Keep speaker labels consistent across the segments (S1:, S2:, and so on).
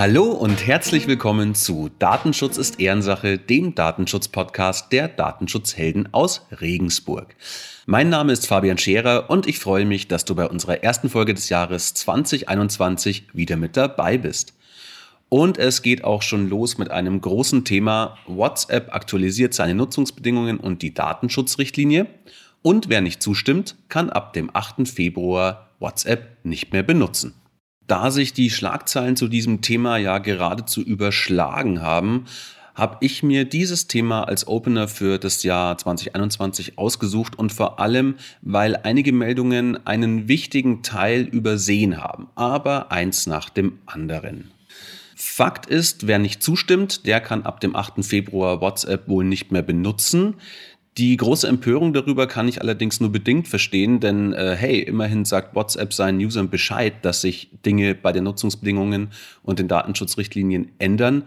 S1: Hallo und herzlich willkommen zu Datenschutz ist Ehrensache, dem Datenschutz-Podcast der Datenschutzhelden aus Regensburg. Mein Name ist Fabian Scherer und ich freue mich, dass du bei unserer ersten Folge des Jahres 2021 wieder mit dabei bist. Und es geht auch schon los mit einem großen Thema. WhatsApp aktualisiert seine Nutzungsbedingungen und die Datenschutzrichtlinie. Und wer nicht zustimmt, kann ab dem 8. Februar WhatsApp nicht mehr benutzen. Da sich die Schlagzeilen zu diesem Thema ja geradezu überschlagen haben, habe ich mir dieses Thema als Opener für das Jahr 2021 ausgesucht und vor allem, weil einige Meldungen einen wichtigen Teil übersehen haben, aber eins nach dem anderen. Fakt ist, wer nicht zustimmt, der kann ab dem 8. Februar WhatsApp wohl nicht mehr benutzen. Die große Empörung darüber kann ich allerdings nur bedingt verstehen, denn äh, hey, immerhin sagt WhatsApp seinen Usern Bescheid, dass sich Dinge bei den Nutzungsbedingungen und den Datenschutzrichtlinien ändern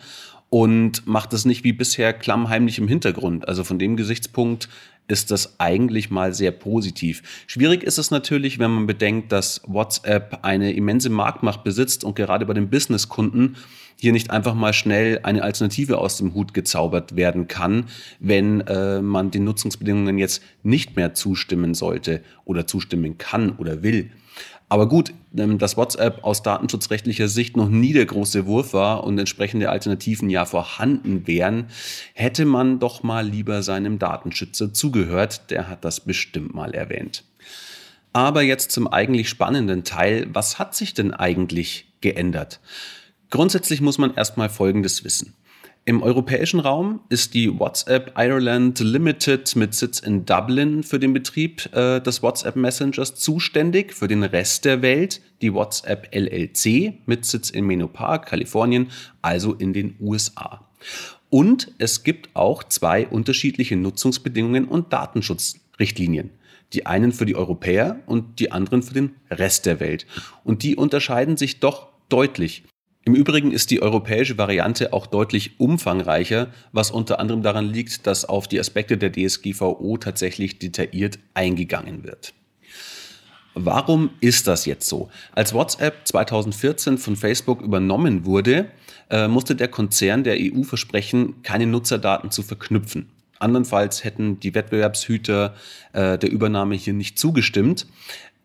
S1: und macht es nicht wie bisher klammheimlich im Hintergrund. Also von dem Gesichtspunkt ist das eigentlich mal sehr positiv. Schwierig ist es natürlich, wenn man bedenkt, dass WhatsApp eine immense Marktmacht besitzt und gerade bei den Businesskunden hier nicht einfach mal schnell eine Alternative aus dem Hut gezaubert werden kann, wenn äh, man den Nutzungsbedingungen jetzt nicht mehr zustimmen sollte oder zustimmen kann oder will. Aber gut, ähm, dass WhatsApp aus datenschutzrechtlicher Sicht noch nie der große Wurf war und entsprechende Alternativen ja vorhanden wären, hätte man doch mal lieber seinem Datenschützer zugehört. Der hat das bestimmt mal erwähnt. Aber jetzt zum eigentlich spannenden Teil. Was hat sich denn eigentlich geändert? Grundsätzlich muss man erstmal Folgendes wissen. Im europäischen Raum ist die WhatsApp Ireland Limited mit Sitz in Dublin für den Betrieb äh, des WhatsApp Messengers zuständig. Für den Rest der Welt die WhatsApp LLC mit Sitz in Menlo Park, Kalifornien, also in den USA. Und es gibt auch zwei unterschiedliche Nutzungsbedingungen und Datenschutzrichtlinien. Die einen für die Europäer und die anderen für den Rest der Welt. Und die unterscheiden sich doch deutlich. Im Übrigen ist die europäische Variante auch deutlich umfangreicher, was unter anderem daran liegt, dass auf die Aspekte der DSGVO tatsächlich detailliert eingegangen wird. Warum ist das jetzt so? Als WhatsApp 2014 von Facebook übernommen wurde, äh, musste der Konzern der EU versprechen, keine Nutzerdaten zu verknüpfen. Andernfalls hätten die Wettbewerbshüter äh, der Übernahme hier nicht zugestimmt.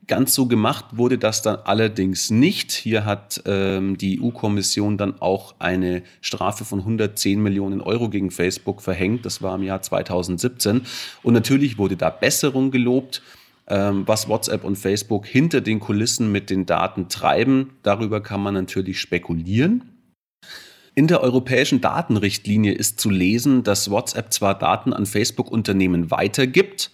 S1: Ganz so gemacht wurde das dann allerdings nicht. Hier hat ähm, die EU-Kommission dann auch eine Strafe von 110 Millionen Euro gegen Facebook verhängt. Das war im Jahr 2017. Und natürlich wurde da Besserung gelobt, ähm, was WhatsApp und Facebook hinter den Kulissen mit den Daten treiben. Darüber kann man natürlich spekulieren. In der europäischen Datenrichtlinie ist zu lesen, dass WhatsApp zwar Daten an Facebook-Unternehmen weitergibt,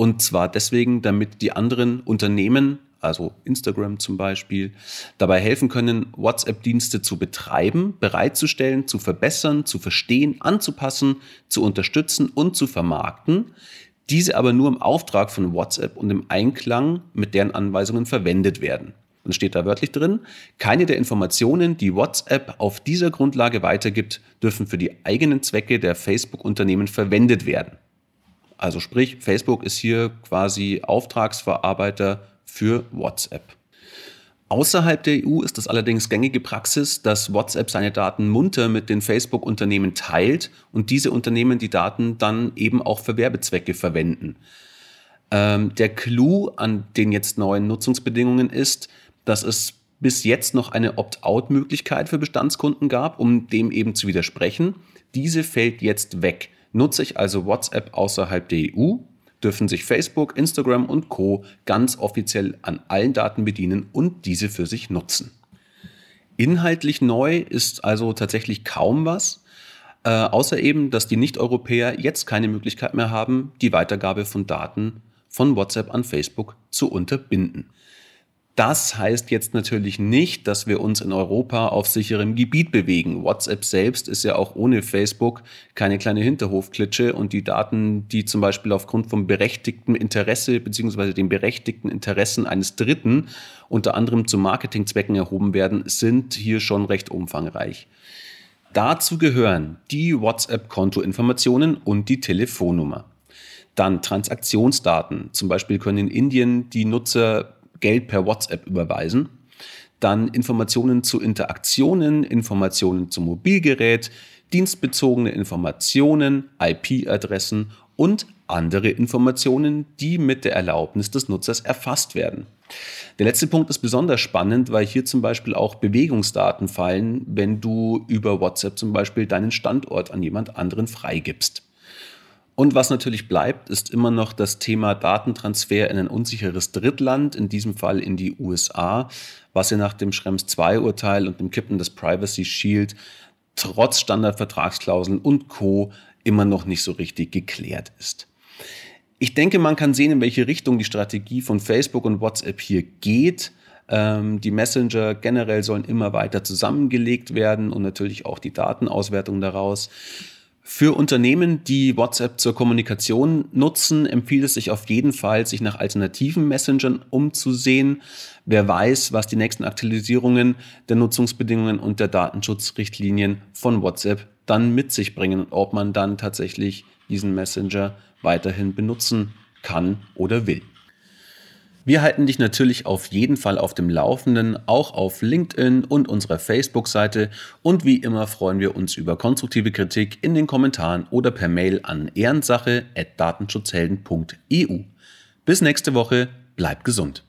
S1: und zwar deswegen, damit die anderen Unternehmen, also Instagram zum Beispiel, dabei helfen können, WhatsApp-Dienste zu betreiben, bereitzustellen, zu verbessern, zu verstehen, anzupassen, zu unterstützen und zu vermarkten. Diese aber nur im Auftrag von WhatsApp und im Einklang mit deren Anweisungen verwendet werden. Dann steht da wörtlich drin, keine der Informationen, die WhatsApp auf dieser Grundlage weitergibt, dürfen für die eigenen Zwecke der Facebook-Unternehmen verwendet werden. Also sprich, Facebook ist hier quasi Auftragsverarbeiter für WhatsApp. Außerhalb der EU ist es allerdings gängige Praxis, dass WhatsApp seine Daten munter mit den Facebook-Unternehmen teilt und diese Unternehmen die Daten dann eben auch für Werbezwecke verwenden. Ähm, der Clou an den jetzt neuen Nutzungsbedingungen ist, dass es bis jetzt noch eine Opt-out-Möglichkeit für Bestandskunden gab, um dem eben zu widersprechen. Diese fällt jetzt weg. Nutze ich also WhatsApp außerhalb der EU, dürfen sich Facebook, Instagram und Co ganz offiziell an allen Daten bedienen und diese für sich nutzen. Inhaltlich neu ist also tatsächlich kaum was, äh, außer eben, dass die Nicht-Europäer jetzt keine Möglichkeit mehr haben, die Weitergabe von Daten von WhatsApp an Facebook zu unterbinden. Das heißt jetzt natürlich nicht, dass wir uns in Europa auf sicherem Gebiet bewegen. WhatsApp selbst ist ja auch ohne Facebook keine kleine Hinterhofklitsche und die Daten, die zum Beispiel aufgrund vom berechtigten Interesse bzw. den berechtigten Interessen eines Dritten unter anderem zu Marketingzwecken erhoben werden, sind hier schon recht umfangreich. Dazu gehören die WhatsApp-Kontoinformationen und die Telefonnummer. Dann Transaktionsdaten. Zum Beispiel können in Indien die Nutzer Geld per WhatsApp überweisen. Dann Informationen zu Interaktionen, Informationen zum Mobilgerät, dienstbezogene Informationen, IP-Adressen und andere Informationen, die mit der Erlaubnis des Nutzers erfasst werden. Der letzte Punkt ist besonders spannend, weil hier zum Beispiel auch Bewegungsdaten fallen, wenn du über WhatsApp zum Beispiel deinen Standort an jemand anderen freigibst. Und was natürlich bleibt, ist immer noch das Thema Datentransfer in ein unsicheres Drittland, in diesem Fall in die USA, was ja nach dem Schrems II-Urteil und dem Kippen des Privacy Shield trotz Standardvertragsklauseln und Co. immer noch nicht so richtig geklärt ist. Ich denke, man kann sehen, in welche Richtung die Strategie von Facebook und WhatsApp hier geht. Ähm, die Messenger generell sollen immer weiter zusammengelegt werden und natürlich auch die Datenauswertung daraus. Für Unternehmen, die WhatsApp zur Kommunikation nutzen, empfiehlt es sich auf jeden Fall, sich nach alternativen Messengern umzusehen. Wer weiß, was die nächsten Aktualisierungen der Nutzungsbedingungen und der Datenschutzrichtlinien von WhatsApp dann mit sich bringen und ob man dann tatsächlich diesen Messenger weiterhin benutzen kann oder will. Wir halten dich natürlich auf jeden Fall auf dem Laufenden, auch auf LinkedIn und unserer Facebook-Seite. Und wie immer freuen wir uns über konstruktive Kritik in den Kommentaren oder per Mail an ehrensache.datenschutzhelden.eu. Bis nächste Woche, bleibt gesund.